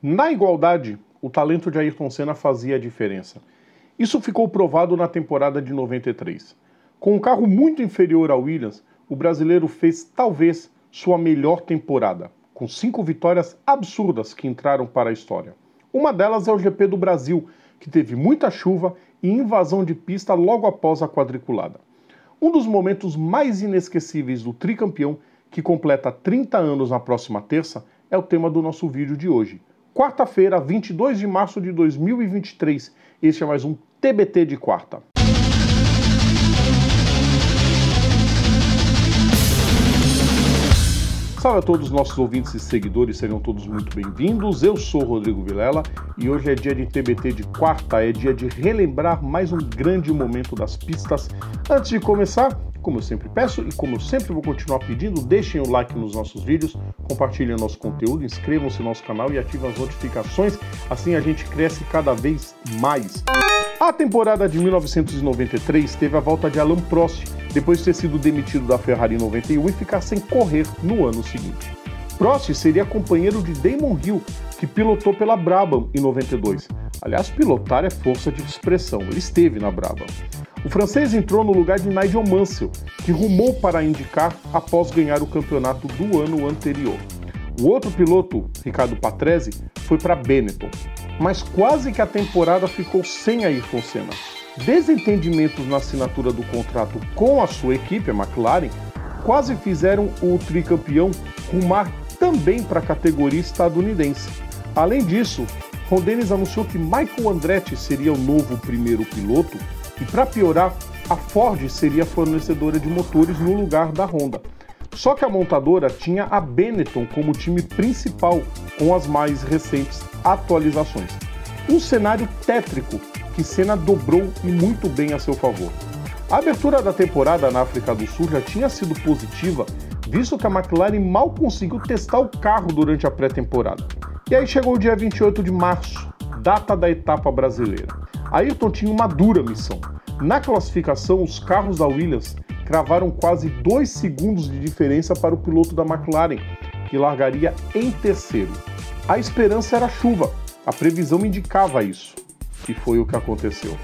Na igualdade, o talento de Ayrton Senna fazia a diferença. Isso ficou provado na temporada de 93. Com um carro muito inferior ao Williams, o brasileiro fez talvez sua melhor temporada, com cinco vitórias absurdas que entraram para a história. Uma delas é o GP do Brasil, que teve muita chuva e invasão de pista logo após a quadriculada. Um dos momentos mais inesquecíveis do tricampeão, que completa 30 anos na próxima terça, é o tema do nosso vídeo de hoje quarta-feira, 22 de março de 2023. Este é mais um TBT de quarta. Salve a todos os nossos ouvintes e seguidores, sejam todos muito bem-vindos. Eu sou Rodrigo Vilela e hoje é dia de TBT de quarta, é dia de relembrar mais um grande momento das pistas. Antes de começar, como eu sempre peço e como eu sempre vou continuar pedindo, deixem o like nos nossos vídeos, compartilhem o nosso conteúdo, inscrevam-se no nosso canal e ativem as notificações, assim a gente cresce cada vez mais. A temporada de 1993 teve a volta de Alain Prost, depois de ter sido demitido da Ferrari em 91 e ficar sem correr no ano seguinte. Prost seria companheiro de Damon Hill, que pilotou pela Brabham em 92. Aliás, pilotar é força de expressão, ele esteve na Brabham. O francês entrou no lugar de Nigel Mansell, que rumou para indicar após ganhar o campeonato do ano anterior. O outro piloto, Ricardo Patrese, foi para Benetton, mas quase que a temporada ficou sem Ayrton Senna. Desentendimentos na assinatura do contrato com a sua equipe, a McLaren, quase fizeram o tricampeão rumar também para a categoria estadunidense. Além disso, Ron Dennis anunciou que Michael Andretti seria o novo primeiro piloto e para piorar, a Ford seria fornecedora de motores no lugar da Honda. Só que a montadora tinha a Benetton como time principal com as mais recentes atualizações. Um cenário tétrico que Senna dobrou e muito bem a seu favor. A abertura da temporada na África do Sul já tinha sido positiva, visto que a McLaren mal conseguiu testar o carro durante a pré-temporada. E aí chegou o dia 28 de março, data da etapa brasileira. Ayrton tinha uma dura missão. Na classificação, os carros da Williams cravaram quase dois segundos de diferença para o piloto da McLaren, que largaria em terceiro. A esperança era chuva, a previsão indicava isso, e foi o que aconteceu.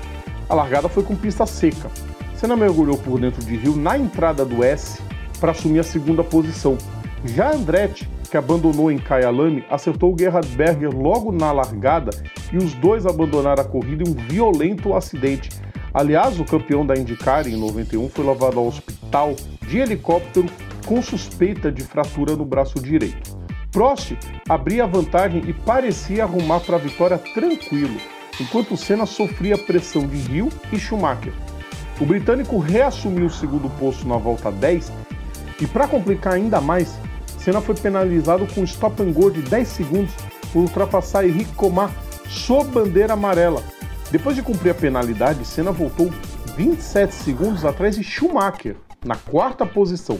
A largada foi com pista seca. Senna mergulhou por dentro de Rio na entrada do S para assumir a segunda posição. Já Andretti que abandonou em Kyalami, acertou o Gerhard Berger logo na largada e os dois abandonaram a corrida em um violento acidente. Aliás, o campeão da IndyCar em 91 foi levado ao hospital de helicóptero com suspeita de fratura no braço direito. Prost abria vantagem e parecia arrumar para a vitória tranquilo, enquanto Senna sofria pressão de Hill e Schumacher. O britânico reassumiu o segundo posto na volta 10 e, para complicar ainda mais, Senna foi penalizado com stop and go de 10 segundos por ultrapassar Henrique Comar sob bandeira amarela. Depois de cumprir a penalidade, Senna voltou 27 segundos atrás de Schumacher, na quarta posição.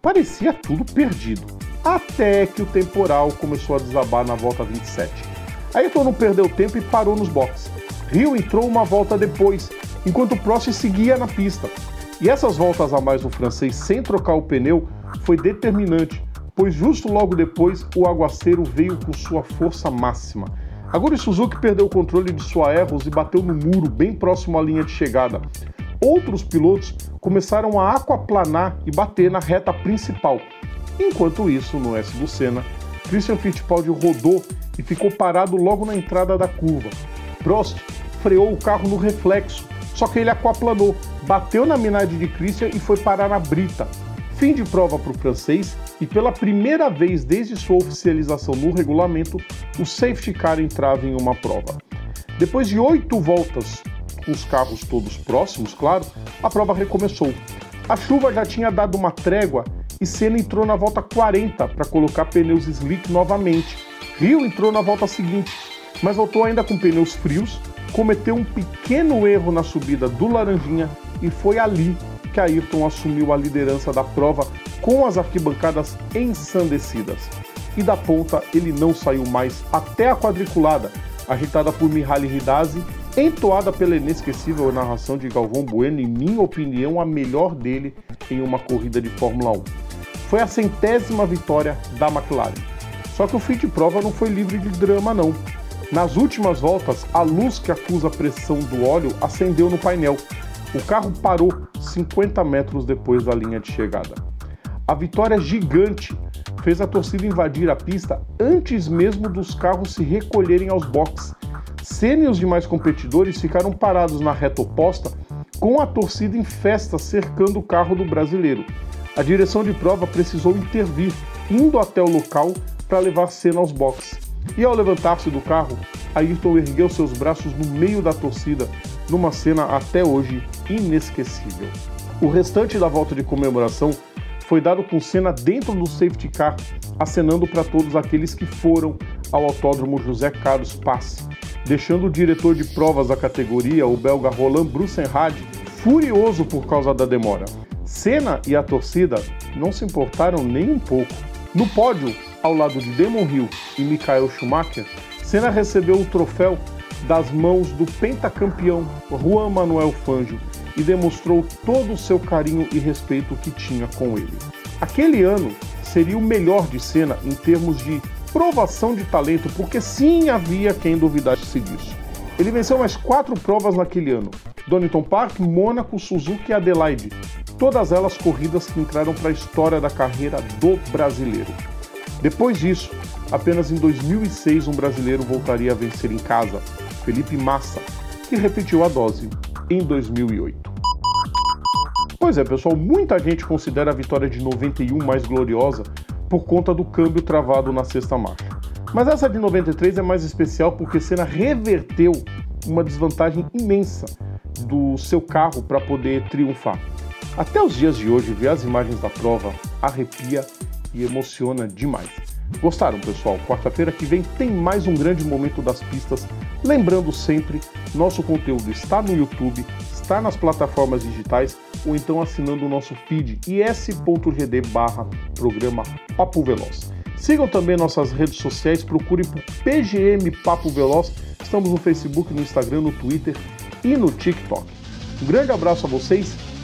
Parecia tudo perdido, até que o temporal começou a desabar na volta 27. Ayrton não perdeu tempo e parou nos boxes. Rio entrou uma volta depois, enquanto Prost seguia na pista. E essas voltas a mais do francês sem trocar o pneu foi determinante, pois justo logo depois o aguaceiro veio com sua força máxima. Agora Suzuki perdeu o controle de sua Aeros e bateu no muro bem próximo à linha de chegada. Outros pilotos começaram a aquaplanar e bater na reta principal. Enquanto isso, no S do Senna, Christian Fittipaldi rodou e ficou parado logo na entrada da curva. Prost freou o carro no reflexo, só que ele aquaplanou, bateu na minade de Christian e foi parar na brita. Fim de prova para o francês e pela primeira vez desde sua oficialização no regulamento, o safety car entrava em uma prova. Depois de oito voltas, com os carros todos próximos, claro, a prova recomeçou. A chuva já tinha dado uma trégua e Senna entrou na volta 40 para colocar pneus slick novamente. Rio entrou na volta seguinte, mas voltou ainda com pneus frios, cometeu um pequeno erro na subida do Laranjinha e foi ali que Ayrton assumiu a liderança da prova com as arquibancadas ensandecidas. E da ponta ele não saiu mais até a quadriculada, agitada por Mihaly Ridazzi, entoada pela inesquecível narração de Galvão Bueno, em minha opinião, a melhor dele em uma corrida de Fórmula 1. Foi a centésima vitória da McLaren. Só que o fim de prova não foi livre de drama, não. Nas últimas voltas, a luz que acusa a pressão do óleo acendeu no painel. O carro parou 50 metros depois da linha de chegada. A vitória gigante fez a torcida invadir a pista antes mesmo dos carros se recolherem aos boxes. Senna e os demais competidores ficaram parados na reta oposta, com a torcida em festa cercando o carro do brasileiro. A direção de prova precisou intervir, indo até o local para levar Senna aos boxes. E ao levantar-se do carro, Ayrton ergueu seus braços no meio da torcida, numa cena até hoje inesquecível. O restante da volta de comemoração foi dado com Senna dentro do safety car, acenando para todos aqueles que foram ao Autódromo José Carlos Passe, deixando o diretor de provas da categoria, o belga Roland Brussenrad, furioso por causa da demora. Senna e a torcida não se importaram nem um pouco. No pódio, ao lado de Damon Hill e Michael Schumacher, Senna recebeu o troféu das mãos do pentacampeão Juan Manuel Fangio e demonstrou todo o seu carinho e respeito que tinha com ele. Aquele ano seria o melhor de Senna em termos de provação de talento, porque sim havia quem duvidasse disso. Ele venceu mais quatro provas naquele ano: Donington Park, Mônaco, Suzuki e Adelaide, todas elas corridas que entraram para a história da carreira do brasileiro. Depois disso, apenas em 2006 um brasileiro voltaria a vencer em casa, Felipe Massa, que repetiu a dose em 2008. Pois é, pessoal, muita gente considera a vitória de 91 mais gloriosa por conta do câmbio travado na sexta marcha. Mas essa de 93 é mais especial porque Senna reverteu uma desvantagem imensa do seu carro para poder triunfar. Até os dias de hoje, ver as imagens da prova arrepia e emociona demais. Gostaram, pessoal? Quarta-feira que vem tem mais um grande momento das pistas. Lembrando sempre, nosso conteúdo está no YouTube, está nas plataformas digitais ou então assinando o nosso feed is.gd barra programa Papo Veloz. Sigam também nossas redes sociais, procurem por PGM Papo Veloz. Estamos no Facebook, no Instagram, no Twitter e no TikTok. Um grande abraço a vocês